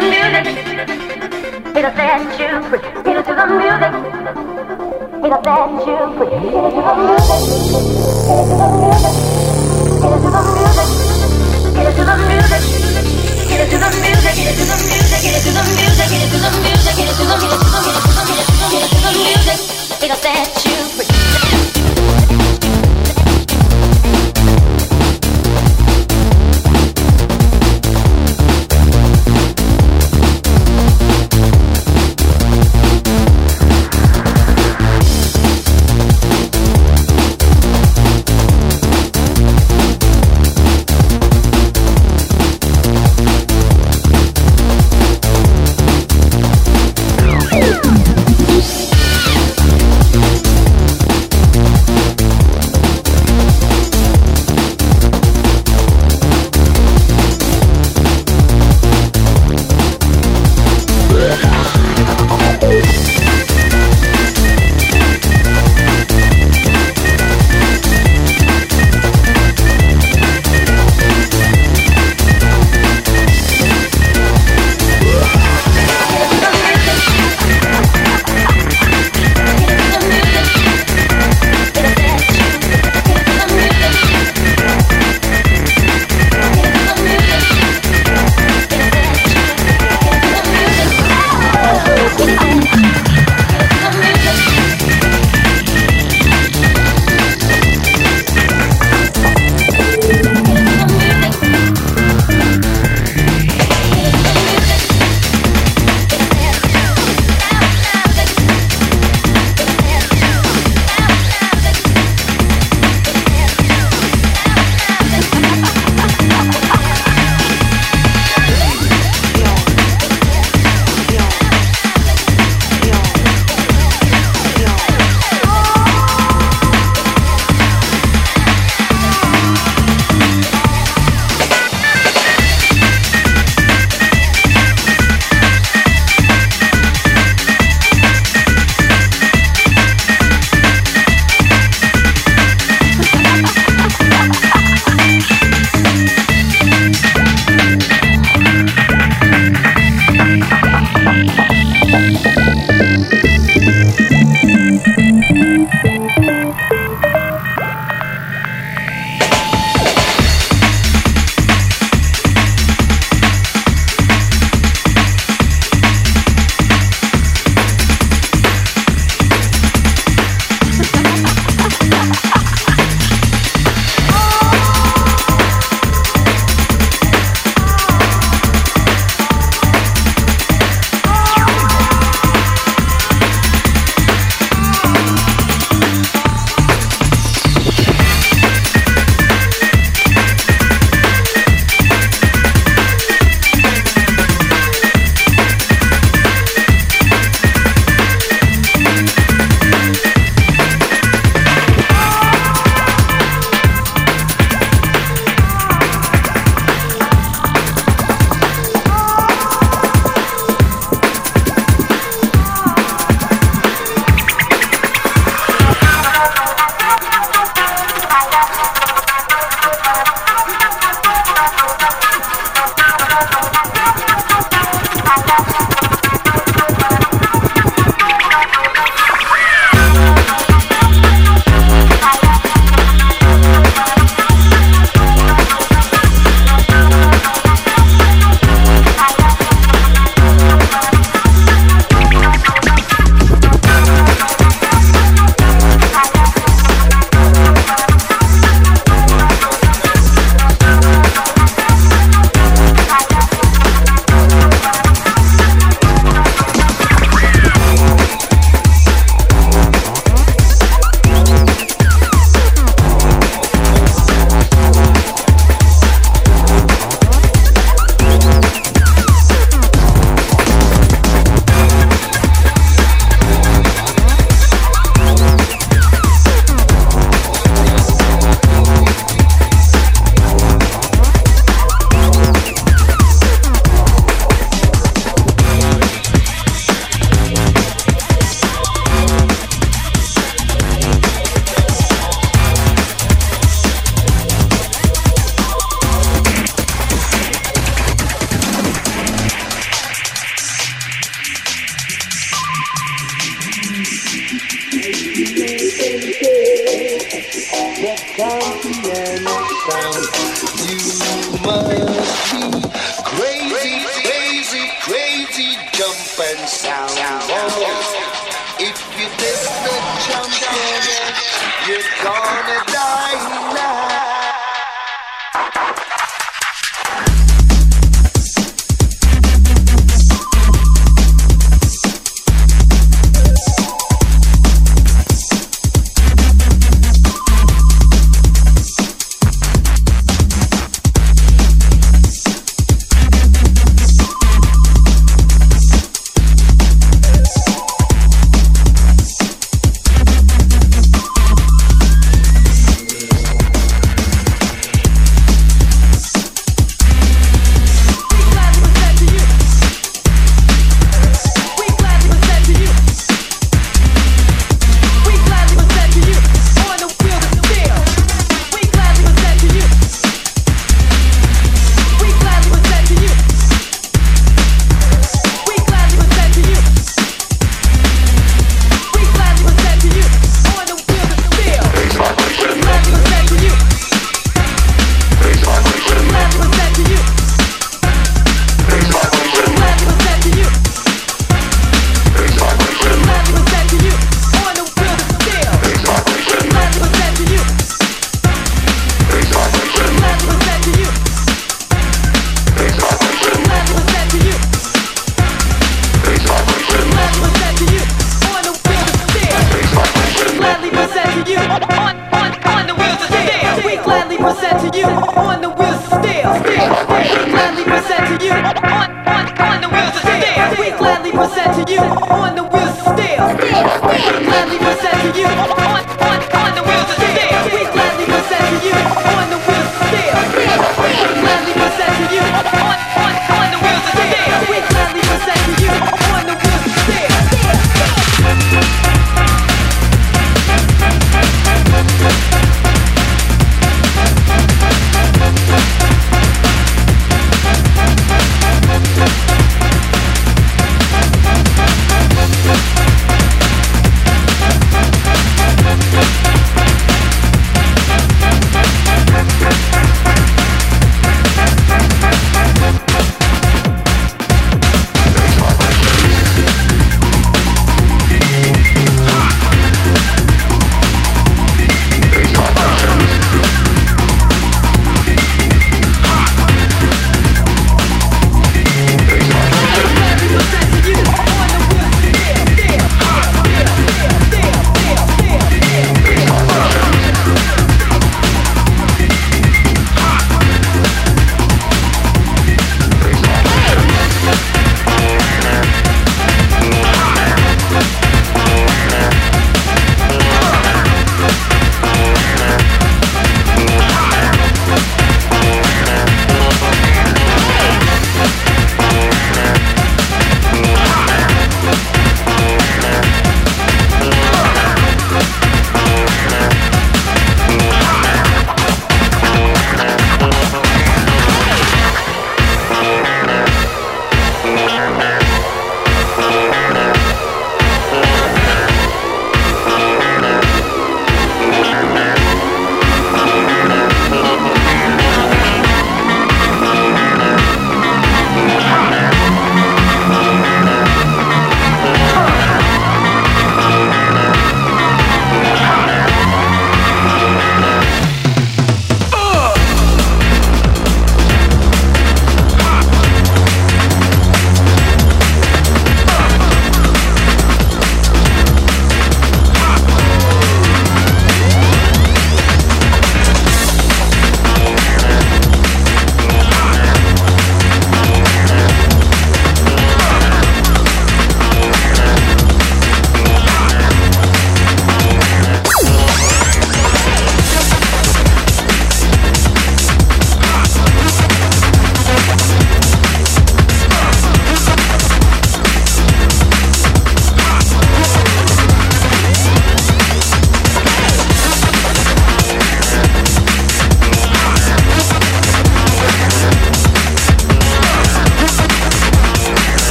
the music. It'll set you free. Get it to the music. It'll set you free. Get it to the music. Get it to the music. Get it to the music. Get it to the music. Get it to the music. Get it to the music. Get it to the music. Get it to the music. Get it to the music. Get it to the music. It'll set you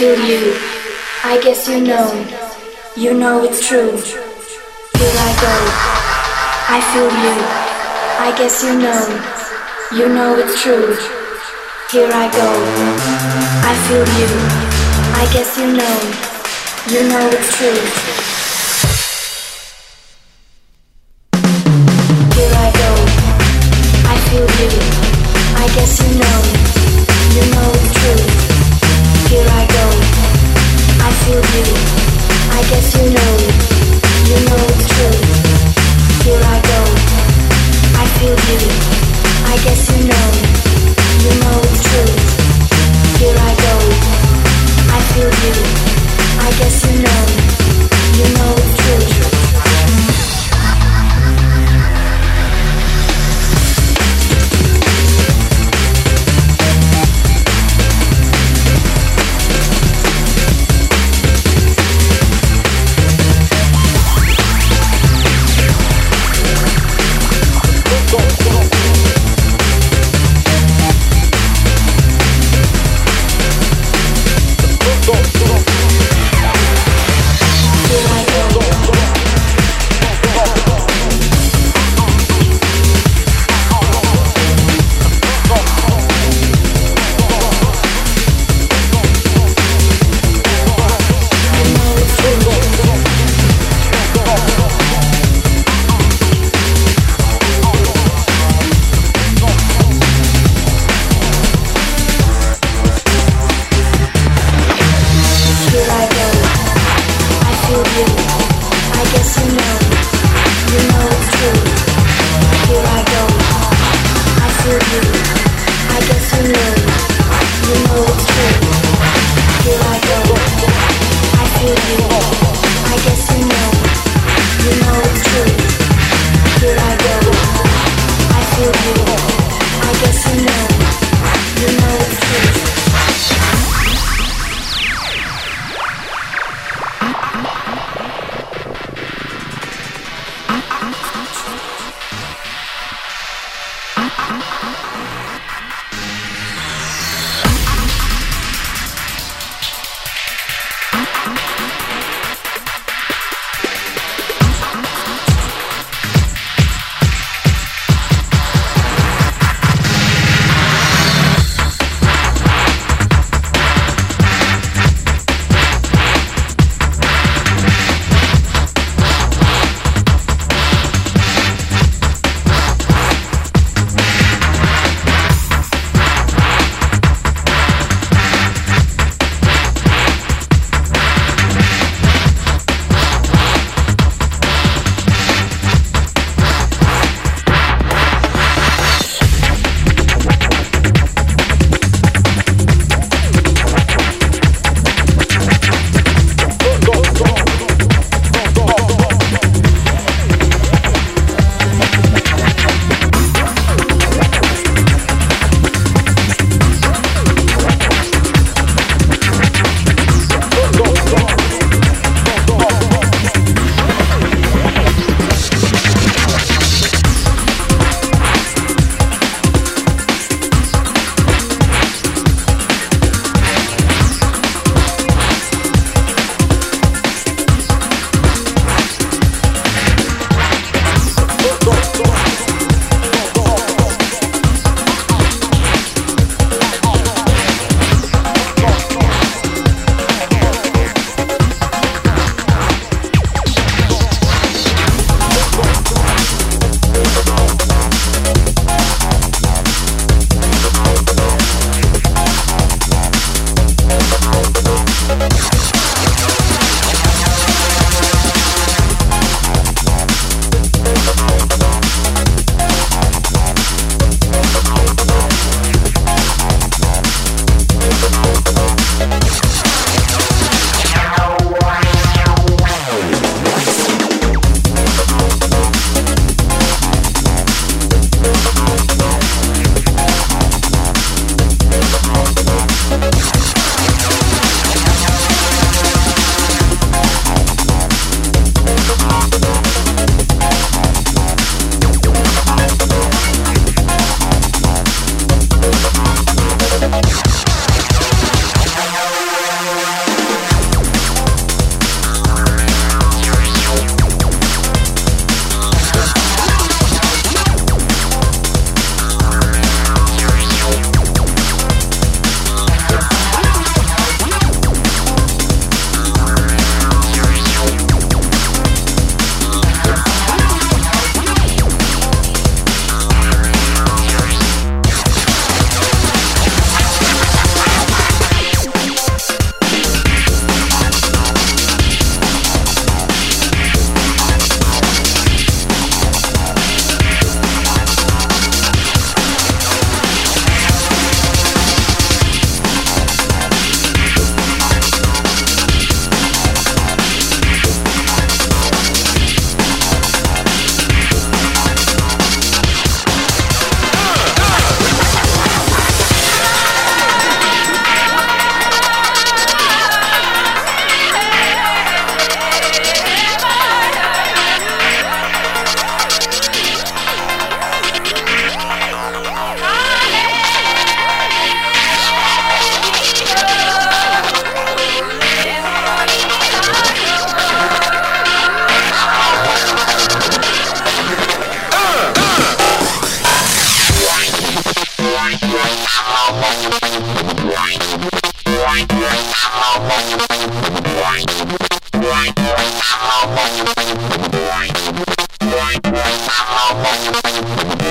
feel you. I guess you know. You know it's true. Here I go. I feel you. I guess you know. You know it's true. Here I go. I feel you. I guess you know. You know it's true. Here I go. I feel you. I guess you know.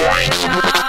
Bye.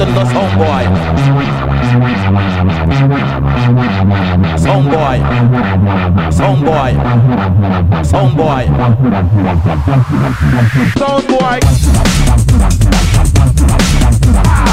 The lost homeboy. Homeboy. Homeboy. Homeboy. Band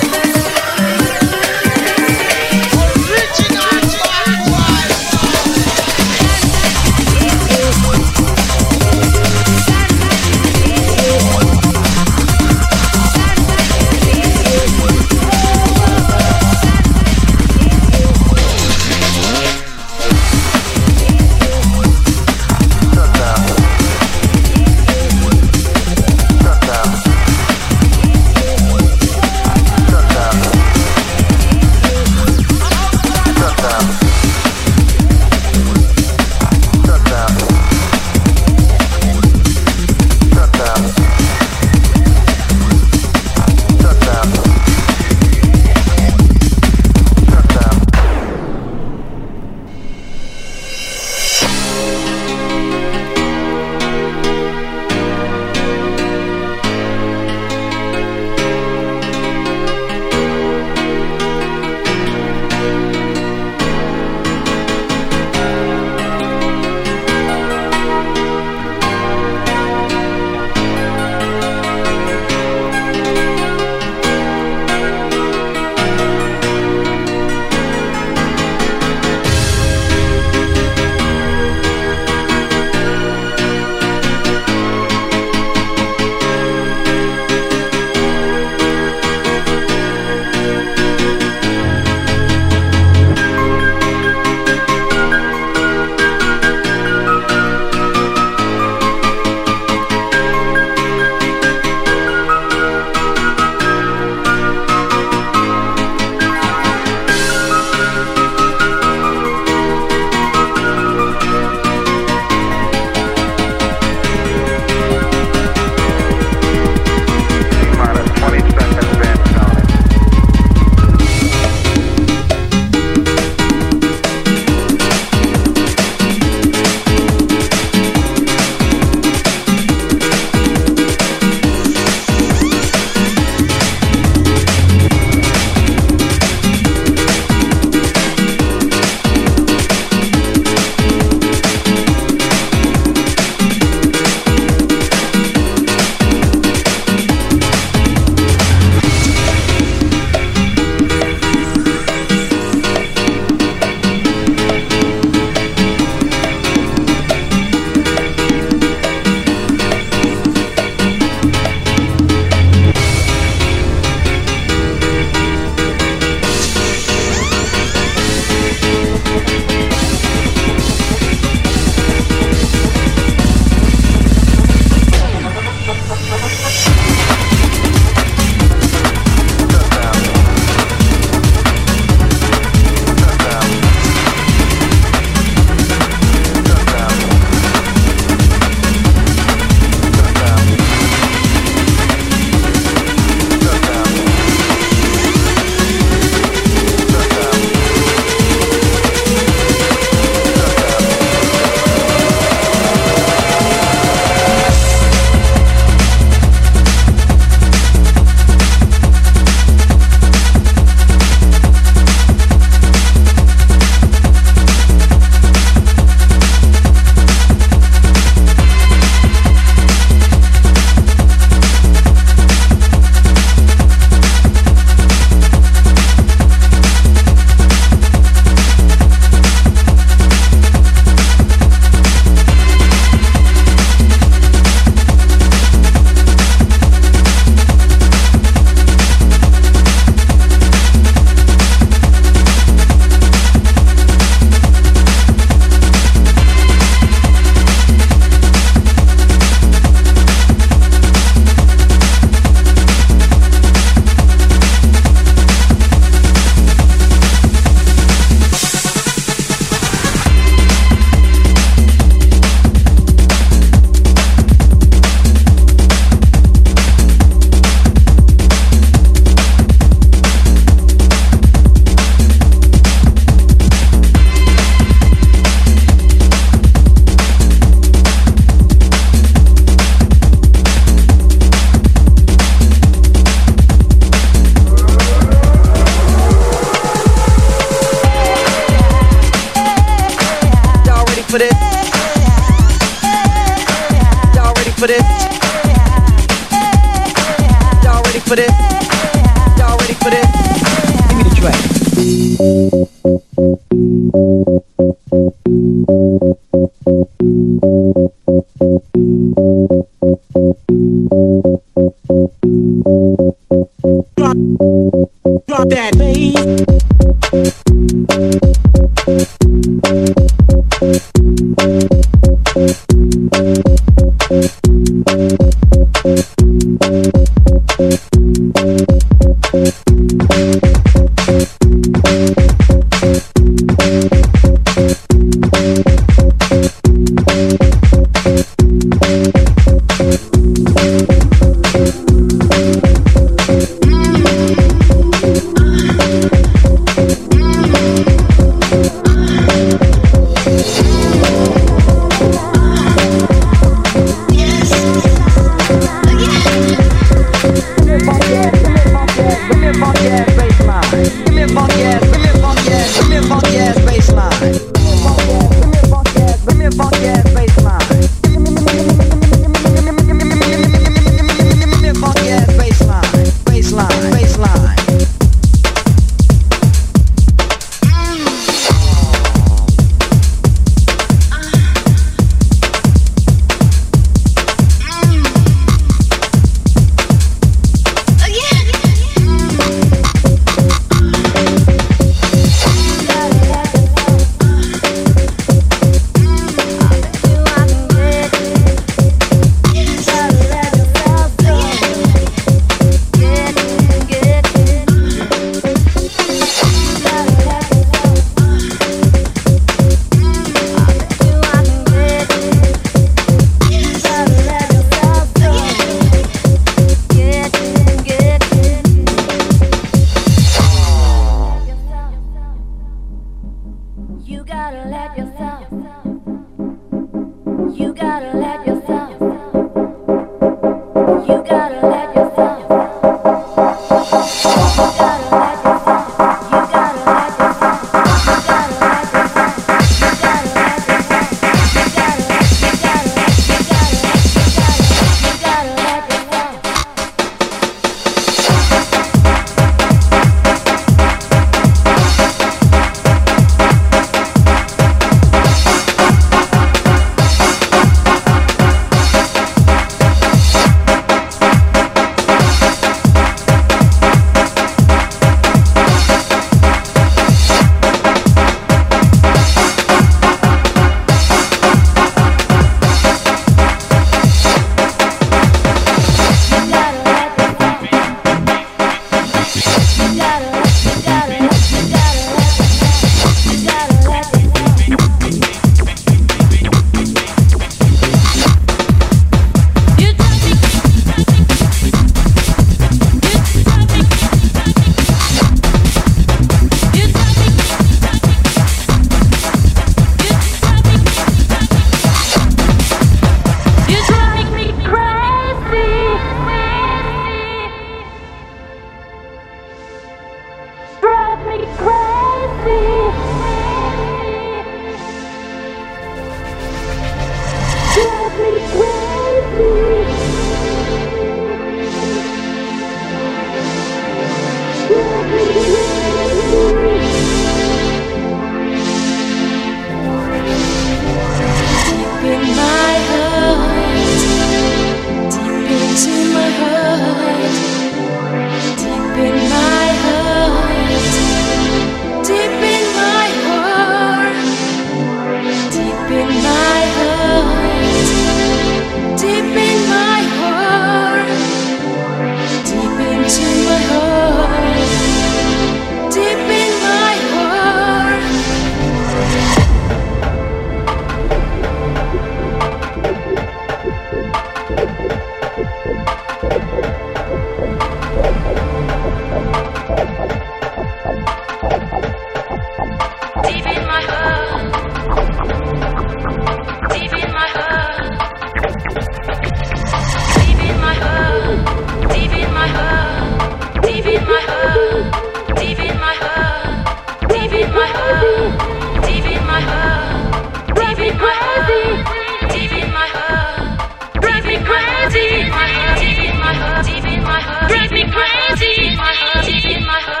heart, deep in my heart, drive me crazy, in my heart, deep in my heart.